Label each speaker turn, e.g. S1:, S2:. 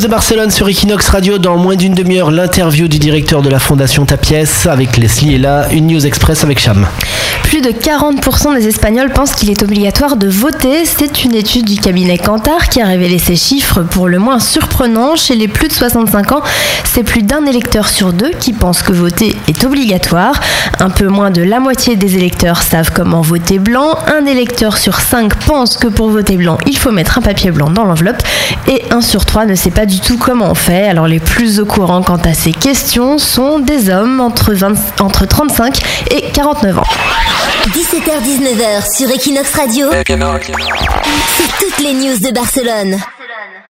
S1: de Barcelone sur Equinox Radio. Dans moins d'une demi-heure, l'interview du directeur de la Fondation Tapiès avec Leslie et là, une news express avec Cham.
S2: Plus de 40% des Espagnols pensent qu'il est obligatoire de voter. C'est une étude du cabinet Kantar qui a révélé ces chiffres pour le moins surprenants. Chez les plus de 65 ans, c'est plus d'un électeur sur deux qui pense que voter est obligatoire. Un peu moins de la moitié des électeurs savent comment voter blanc. Un électeur sur cinq pense que pour voter blanc, il faut mettre un papier blanc dans l'enveloppe. Et un sur trois ne sait pas du tout comment on fait. Alors les plus au courant quant à ces questions sont des hommes entre, 20 entre 35 et 49 ans.
S3: 17h-19h sur Equinox Radio. C'est toutes les news de Barcelone.